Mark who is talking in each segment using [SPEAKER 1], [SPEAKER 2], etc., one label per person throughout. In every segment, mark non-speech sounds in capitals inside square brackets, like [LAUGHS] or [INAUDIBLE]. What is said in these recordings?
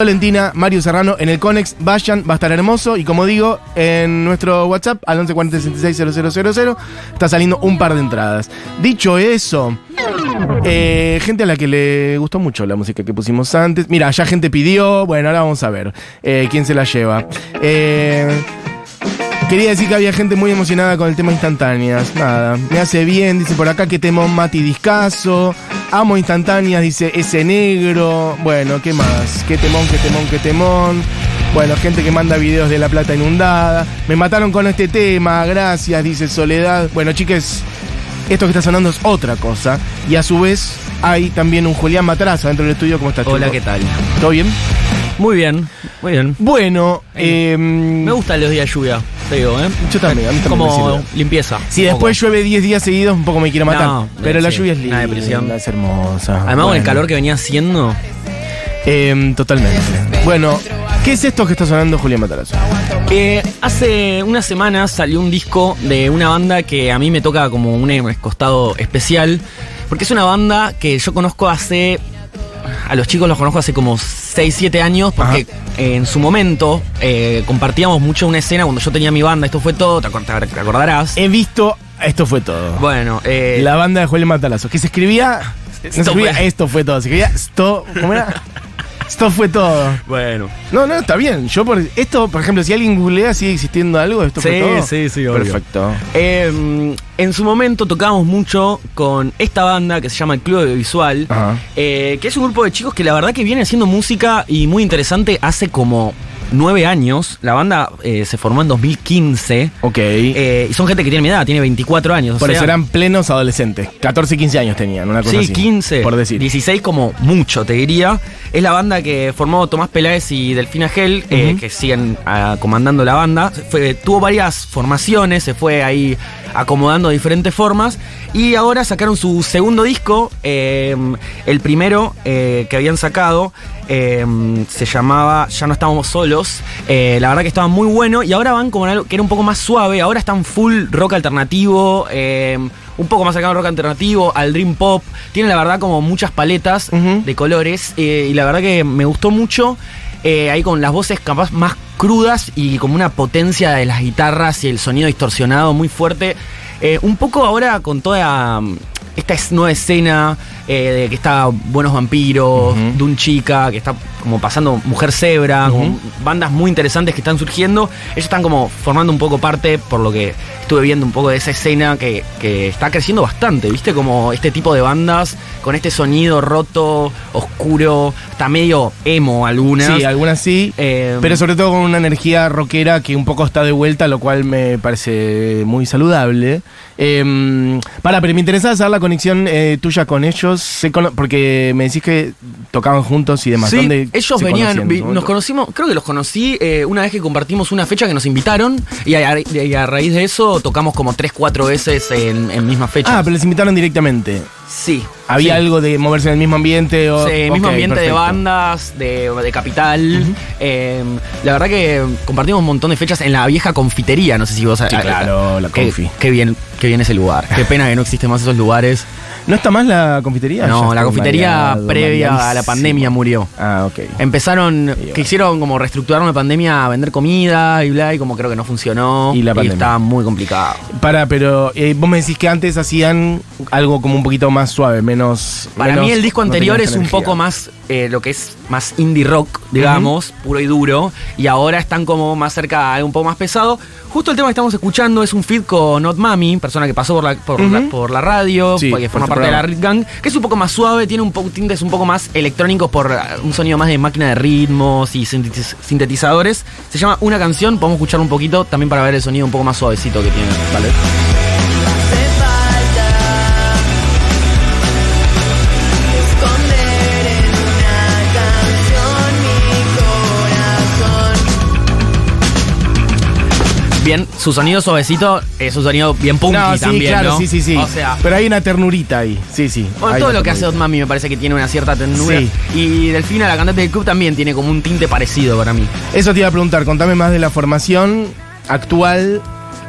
[SPEAKER 1] Valentina, Mario Serrano en el Conex. Vayan, va a estar hermoso. Y como digo, en nuestro WhatsApp al 1140660000 está saliendo un par de entradas. Dicho eso, eh, gente a la que le gustó mucho la música que pusimos antes. Mira, ya gente pidió. Bueno, ahora vamos a ver eh, quién se la lleva. Eh, Quería decir que había gente muy emocionada con el tema instantáneas. Nada, me hace bien, dice por acá que temón Mati Discaso. Amo instantáneas, dice ese negro. Bueno, ¿qué más? Qué temón, qué temón, qué temón. Bueno, gente que manda videos de La Plata inundada. Me mataron con este tema, gracias, dice Soledad. Bueno, chiques, esto que está sonando es otra cosa. Y a su vez hay también un Julián Matrazo dentro del estudio. ¿Cómo estás,
[SPEAKER 2] Hola? ¿qué tal?
[SPEAKER 1] ¿Todo bien?
[SPEAKER 2] Muy bien, muy bien.
[SPEAKER 1] Bueno, eh,
[SPEAKER 2] Me gustan los días de lluvia, te digo, ¿eh?
[SPEAKER 1] Yo también, a mí también me
[SPEAKER 2] Como
[SPEAKER 1] sirve.
[SPEAKER 2] limpieza.
[SPEAKER 1] Si
[SPEAKER 2] un
[SPEAKER 1] después
[SPEAKER 2] poco.
[SPEAKER 1] llueve 10 días seguidos, un poco me quiero matar.
[SPEAKER 2] No,
[SPEAKER 1] pero la
[SPEAKER 2] sí,
[SPEAKER 1] lluvia es
[SPEAKER 2] una
[SPEAKER 1] linda,
[SPEAKER 2] depresión.
[SPEAKER 1] es hermosa.
[SPEAKER 2] Además, con el
[SPEAKER 1] Bueno.
[SPEAKER 2] calor que venía haciendo,
[SPEAKER 1] Eh, totalmente. Bueno, ¿qué es esto que está sonando Julián Matarazzo?
[SPEAKER 2] eh, hace unas semanas salió un disco de una banda que a mí me toca como un costado especial, porque es una banda que yo conozco hace. A los chicos los conozco hace como 6, 7 años, porque eh, en su momento eh, compartíamos mucho una escena cuando yo tenía mi banda, esto fue todo, te acor- te acordarás.
[SPEAKER 1] He visto, esto fue todo.
[SPEAKER 2] Bueno, eh,
[SPEAKER 1] La banda de Julián Matalazo, que se escribía. No se
[SPEAKER 2] Esto
[SPEAKER 1] escribía
[SPEAKER 2] fue-
[SPEAKER 1] esto fue todo, se escribía esto. ¿Cómo era? [LAUGHS] Esto fue todo.
[SPEAKER 2] bueno.
[SPEAKER 1] No, no, está bien. Yo por esto, por ejemplo, si alguien googlea, sigue existiendo algo, esto fue
[SPEAKER 2] Sí,
[SPEAKER 1] todo.
[SPEAKER 2] sí, sí, obvio.
[SPEAKER 1] Perfecto.
[SPEAKER 2] Eh, en su momento tocábamos mucho con esta banda que se llama el Club Audiovisual,
[SPEAKER 1] Ajá.
[SPEAKER 2] eh, que es un grupo de chicos que la verdad que viene haciendo música y muy interesante hace como nueve años. La banda eh, se formó en 2015
[SPEAKER 1] Ok.
[SPEAKER 2] eh, y son gente que tiene mi edad, tiene 24 años. o
[SPEAKER 1] por eso
[SPEAKER 2] sea,
[SPEAKER 1] eran plenos adolescentes. 14, 15 años tenían, una cosa
[SPEAKER 2] Sí,
[SPEAKER 1] así.
[SPEAKER 2] 15.
[SPEAKER 1] Por decir.
[SPEAKER 2] 16 como mucho, te diría. Es la banda que formó Tomás Peláez y Delfina Gel, eh, que siguen ah, comandando la banda. Fue- tuvo varias formaciones, se fue ahí acomodando de diferentes formas. Y ahora sacaron su segundo disco. el primero que habían sacado eh, se llamaba Ya no estábamos solos. Eh, la verdad que estaba muy bueno. Y ahora van como en algo que era un poco más suave. Ahora están full rock alternativo. eh, un poco más cercano al rock alternativo, al dream pop. Tiene la verdad como muchas paletas de colores. eh, y la verdad que me gustó mucho. eh, ahí con las voces capaz más crudas y como una potencia de las guitarras y el sonido distorsionado muy fuerte. Eh, un poco ahora con toda esta es- nueva escena eh, de que está Buenos Vampiros,
[SPEAKER 1] Ujú.
[SPEAKER 2] Dun Chica, que está como pasando Mujer Zebra, como bandas muy interesantes que están surgiendo. Ellos están como formando un poco parte, por lo que estuve viendo un poco de esa escena que, que está creciendo bastante, ¿viste? Como este tipo de bandas con este sonido roto, oscuro, está medio emo algunas.
[SPEAKER 1] Sí, algunas sí.
[SPEAKER 2] Eh,
[SPEAKER 1] Pero sobre todo con una energía rockera que un poco está de vuelta, lo cual me parece muy saludable. Eh, para, pero me interesa saber la conexión eh, tuya con ellos, cono- porque me decís que tocaban juntos y demás.
[SPEAKER 2] Sí,
[SPEAKER 1] ¿Dónde
[SPEAKER 2] ellos venían, vi- nos conocimos, creo que los conocí eh, una vez que compartimos una fecha que nos invitaron y a, y a raíz de eso tocamos como 3, 4 veces en, en mismas fechas.
[SPEAKER 1] Ah, pero les invitaron directamente.
[SPEAKER 2] Sí.
[SPEAKER 1] ¿Había
[SPEAKER 2] sí.
[SPEAKER 1] algo de moverse en el mismo ambiente? O...
[SPEAKER 2] Sí, mismo
[SPEAKER 1] Ok,
[SPEAKER 2] ambiente de bandas, de, de capital. Eh, la verdad que compartimos un montón de fechas en la vieja confitería. No sé si vos
[SPEAKER 1] Sí, claro, la
[SPEAKER 2] qué,
[SPEAKER 1] confi.
[SPEAKER 2] Qué bien, qué bien ese lugar. [LAUGHS] Qué pena que no existen más esos lugares.
[SPEAKER 1] ¿No está más la confitería?
[SPEAKER 2] No, la confitería
[SPEAKER 1] variado,
[SPEAKER 2] previa a la pandemia murió.
[SPEAKER 1] Ah, ok.
[SPEAKER 2] Empezaron,
[SPEAKER 1] bueno.
[SPEAKER 2] quisieron como reestructurar una pandemia a vender comida y bla, y como creo que no funcionó.
[SPEAKER 1] Y la pandemia.
[SPEAKER 2] estaba muy complicado.
[SPEAKER 1] Para, pero eh, vos me decís que antes hacían algo como un poquito más suave, menos.
[SPEAKER 2] Para
[SPEAKER 1] menos-
[SPEAKER 2] mí el disco anterior es un poco más eh, lo que es más indie rock, digamos, puro y duro. Y ahora están como más cerca un poco más pesado. Justo el tema que estamos escuchando es un feed con Not Mami, persona que pasó por la, por, la,
[SPEAKER 1] Ujú.
[SPEAKER 2] por la radio,
[SPEAKER 1] Sí,
[SPEAKER 2] que forma parte de la. Rit Gang, que es un poco más suave, tiene un poco tintes un poco más electrónicos por eh, un sonido más de máquina de ritmos y sintetiz- sintetizadores. Se llama Una canción, podemos escuchar un poquito también para ver el sonido un poco más suavecito que tiene.
[SPEAKER 1] Vale.
[SPEAKER 2] Bien, su sonido suavecito es un sonido bien punky
[SPEAKER 1] No, sí,
[SPEAKER 2] también,
[SPEAKER 1] claro,
[SPEAKER 2] ¿no?
[SPEAKER 1] sí, sí, sí.
[SPEAKER 2] O sea,
[SPEAKER 1] pero hay una ternurita ahí. Sí, sí.
[SPEAKER 2] Bueno, todo lo que hace. Hot Mami me parece que tiene una cierta ternura.
[SPEAKER 1] Sí.
[SPEAKER 2] Y Delfina, la cantante del club, también tiene como un tinte parecido para mí.
[SPEAKER 1] Eso te iba a preguntar, contame más de la formación actual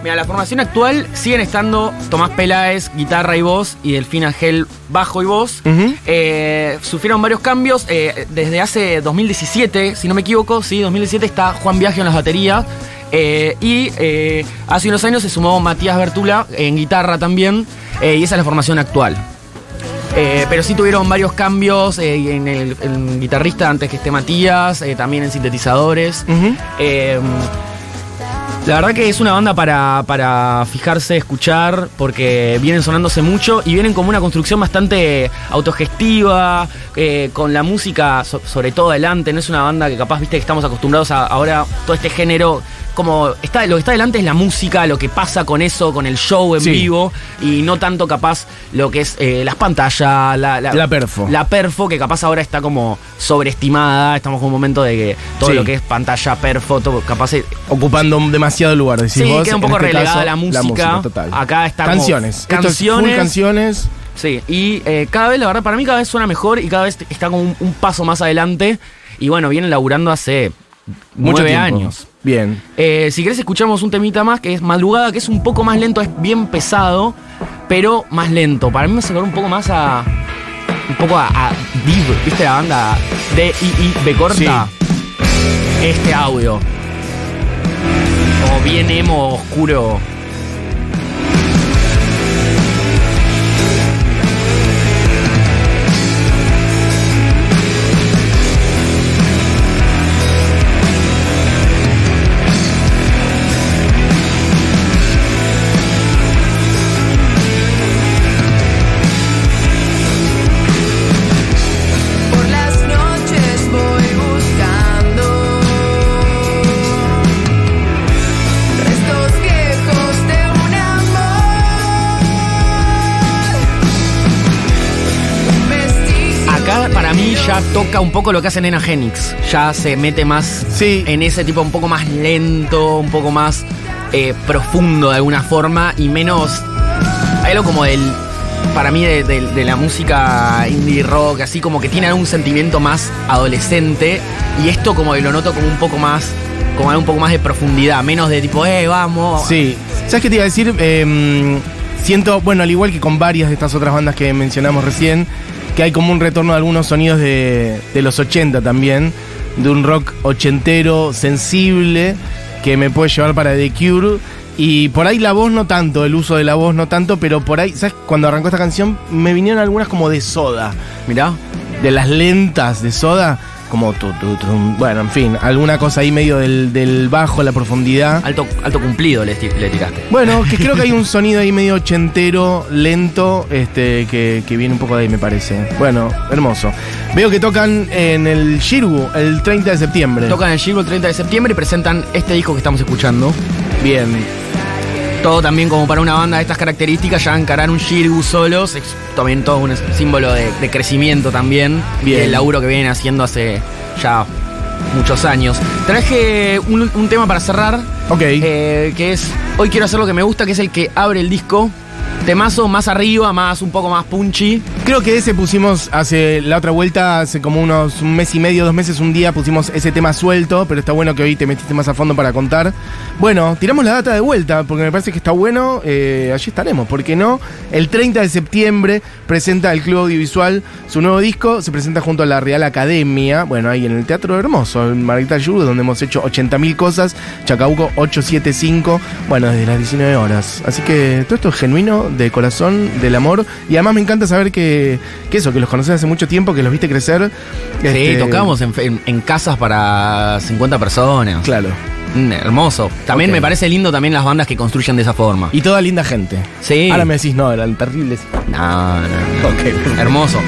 [SPEAKER 2] Mira, la formación actual siguen estando Tomás Peláez, guitarra y voz, y Delfina Gel, bajo y voz. Eh, sufrieron varios cambios. eh, desde hace 2017, si no me equivoco, sí, 2017 está Juan Viaje en las baterías. Eh, y eh, hace unos años se sumó Matías Bertula en guitarra también. eh, y esa es la formación actual. Pero sí tuvieron varios cambios en el en guitarrista antes que esté Matías, también en sintetizadores. Eh, la verdad que es una banda para, para fijarse, escuchar, porque vienen sonándose mucho y vienen como una construcción bastante autogestiva, con la música so- sobre todo adelante. No es una banda que capaz, viste, que estamos acostumbrados a ahora todo este género. Como está, lo que está adelante es la música, lo que pasa con eso, con el show en
[SPEAKER 1] Sí.
[SPEAKER 2] vivo, y no tanto capaz lo que es eh, las pantallas, la,
[SPEAKER 1] La perfo.
[SPEAKER 2] La perfo, que capaz ahora está como sobreestimada. Estamos en un momento de que todo
[SPEAKER 1] Sí.
[SPEAKER 2] lo que es pantalla, perfo, todo, capaz es-
[SPEAKER 1] Ocupando demasiado lugar, decís
[SPEAKER 2] Sí,
[SPEAKER 1] vos.
[SPEAKER 2] queda un poco
[SPEAKER 1] este
[SPEAKER 2] relegada
[SPEAKER 1] caso,
[SPEAKER 2] la música.
[SPEAKER 1] total.
[SPEAKER 2] Acá está como
[SPEAKER 1] Canciones. Esto es full
[SPEAKER 2] canciones.
[SPEAKER 1] canciones.
[SPEAKER 2] Sí, y eh, cada vez, la verdad, para mí cada vez suena mejor y cada vez está como un, un paso más adelante. Y bueno, vienen laburando hace
[SPEAKER 1] Mucho
[SPEAKER 2] nueve
[SPEAKER 1] tiempo.
[SPEAKER 2] años.
[SPEAKER 1] Bien.
[SPEAKER 2] Eh, si querés escuchamos un temita más que es Madrugada, que es un poco más lento, es bien pesado, pero más lento. Para mí me acordar un poco más a... Un poco a, a Div, ¿viste la banda? D I I B corta. Este audio. O bien emo, oscuro. Para mí ya toca un poco lo que hace Nena Genix. Ya se mete más
[SPEAKER 1] Sí.
[SPEAKER 2] en ese tipo un poco más lento, un poco más eh, profundo de alguna forma y menos. Hay algo como del. Para mí, de, de- de la música indie rock, así como que tiene un sentimiento más adolescente. Y esto, como que lo noto como un poco más. Como un poco más de profundidad, menos de tipo, eh, vamos.
[SPEAKER 1] Sí. ¿Sabes qué te iba a decir? Eh, siento, bueno, al igual que con varias de estas otras bandas que mencionamos recién, que hay como un retorno de algunos sonidos de, de los 80 también, de un rock ochentero, sensible, que me puede llevar para The Cure. Y por ahí la voz no tanto, el uso de la voz no tanto, pero por ahí, ¿sabes? Cuando arrancó esta canción me vinieron algunas como de soda,
[SPEAKER 2] Mirá.
[SPEAKER 1] de las lentas de soda, como tu, tu, tu, bueno, en fin, alguna cosa ahí medio del, del bajo, la profundidad.
[SPEAKER 2] Alto, alto cumplido le, le tiraste.
[SPEAKER 1] Bueno, que creo que hay un [LAUGHS] sonido ahí medio ochentero, lento, este, que, que viene un poco de ahí, me parece. Bueno, hermoso. Veo que tocan en el Shirgu el 30 de septiembre.
[SPEAKER 2] Tocan el Giro el 30 de septiembre y presentan este disco que estamos escuchando.
[SPEAKER 1] Bien.
[SPEAKER 2] Todo también como para una banda de estas características, ya encarar un Shirgu solos, es también todo un símbolo de, de crecimiento también.
[SPEAKER 1] Bien.
[SPEAKER 2] Y el laburo que vienen haciendo hace ya muchos años. Traje un, un tema para cerrar,
[SPEAKER 1] Ok.
[SPEAKER 2] eh, que es Hoy quiero hacer lo que me gusta, que es el que abre el disco. Temazo más arriba, más un poco más punchy.
[SPEAKER 1] Creo que ese pusimos hace la otra vuelta, hace como unos un mes y medio, dos meses, un día pusimos ese tema suelto, pero está bueno que hoy te metiste más a fondo para contar. Bueno, tiramos la data de vuelta, porque me parece que está bueno, eh, allí estaremos, ¿por qué no? El 30 de septiembre presenta el Club Audiovisual su nuevo disco, se presenta junto a la Real Academia, bueno, ahí en el Teatro Hermoso, en Margarita Yuru, donde hemos hecho 80.000 cosas, Chacabuco 875, bueno, desde las 19 horas. Así que todo esto es genuino, de corazón, del amor, y además me encanta saber que, que eso, que los conoces hace mucho tiempo, que los viste crecer.
[SPEAKER 2] Sí,
[SPEAKER 1] Este,
[SPEAKER 2] tocamos en, en- en casas para 50 personas.
[SPEAKER 1] Claro.
[SPEAKER 2] Mm, hermoso. También me parece lindo también las bandas que construyen de esa forma.
[SPEAKER 1] Y toda linda gente.
[SPEAKER 2] Sí.
[SPEAKER 1] Ahora me decís, no, eran terribles.
[SPEAKER 2] No, no, no.
[SPEAKER 1] Ok.
[SPEAKER 2] Hermoso.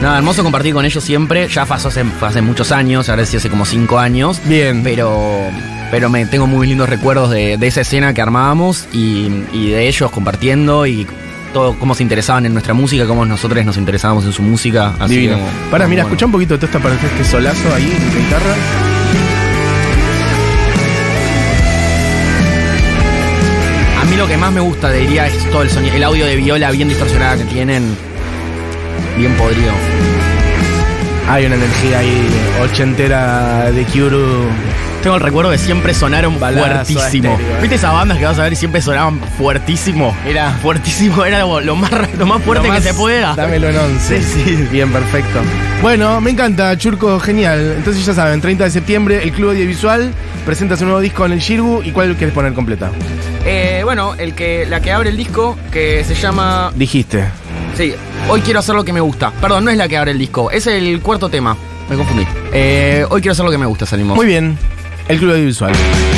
[SPEAKER 2] No, hermoso compartir con ellos siempre. Ya pasó hace, hace muchos años, ahora sí hace como cinco años.
[SPEAKER 1] Bien.
[SPEAKER 2] Pero, pero me tengo muy lindos recuerdos de, de esa escena que armábamos y, y de ellos compartiendo y todo cómo se interesaban en nuestra música, cómo nosotros nos interesábamos en su música. Así
[SPEAKER 1] Divino.
[SPEAKER 2] como-
[SPEAKER 1] Para, mira,
[SPEAKER 2] bueno.
[SPEAKER 1] escucha un poquito de todo esta, este solazo ahí en la guitarra.
[SPEAKER 2] A mí lo que más me gusta, diría, es todo el sonido, el audio de viola bien distorsionada que tienen. Bien podrido.
[SPEAKER 1] Hay una energía ahí ochentera de Kyuru.
[SPEAKER 2] Tengo el recuerdo que siempre sonaron
[SPEAKER 1] Balazo
[SPEAKER 2] fuertísimo.
[SPEAKER 1] estéreo, eh.
[SPEAKER 2] ¿Viste esas bandas que vas a ver y siempre sonaban fuertísimo?
[SPEAKER 1] Mirá.
[SPEAKER 2] Fuertísimo, era lo, lo más, lo más fuerte
[SPEAKER 1] Lo
[SPEAKER 2] que se pueda.
[SPEAKER 1] Dámelo en 11.
[SPEAKER 2] Sí, sí. [LAUGHS]
[SPEAKER 1] Bien, perfecto. Bueno, me encanta, Churco, genial. Entonces ya saben, 30 de septiembre, el Club Audiovisual presenta su nuevo disco en el Shirgu. ¿Y cuál quieres poner completa?
[SPEAKER 2] Eh, bueno, el que, la que abre el disco, que se llama.
[SPEAKER 1] Dijiste.
[SPEAKER 2] Sí, hoy quiero hacer lo que me gusta. Perdón, no es la que abre el disco, es el cuarto tema. Me confundí. Eh, hoy quiero hacer lo que me gusta, salimos.
[SPEAKER 1] Muy bien, el Club Audiovisual.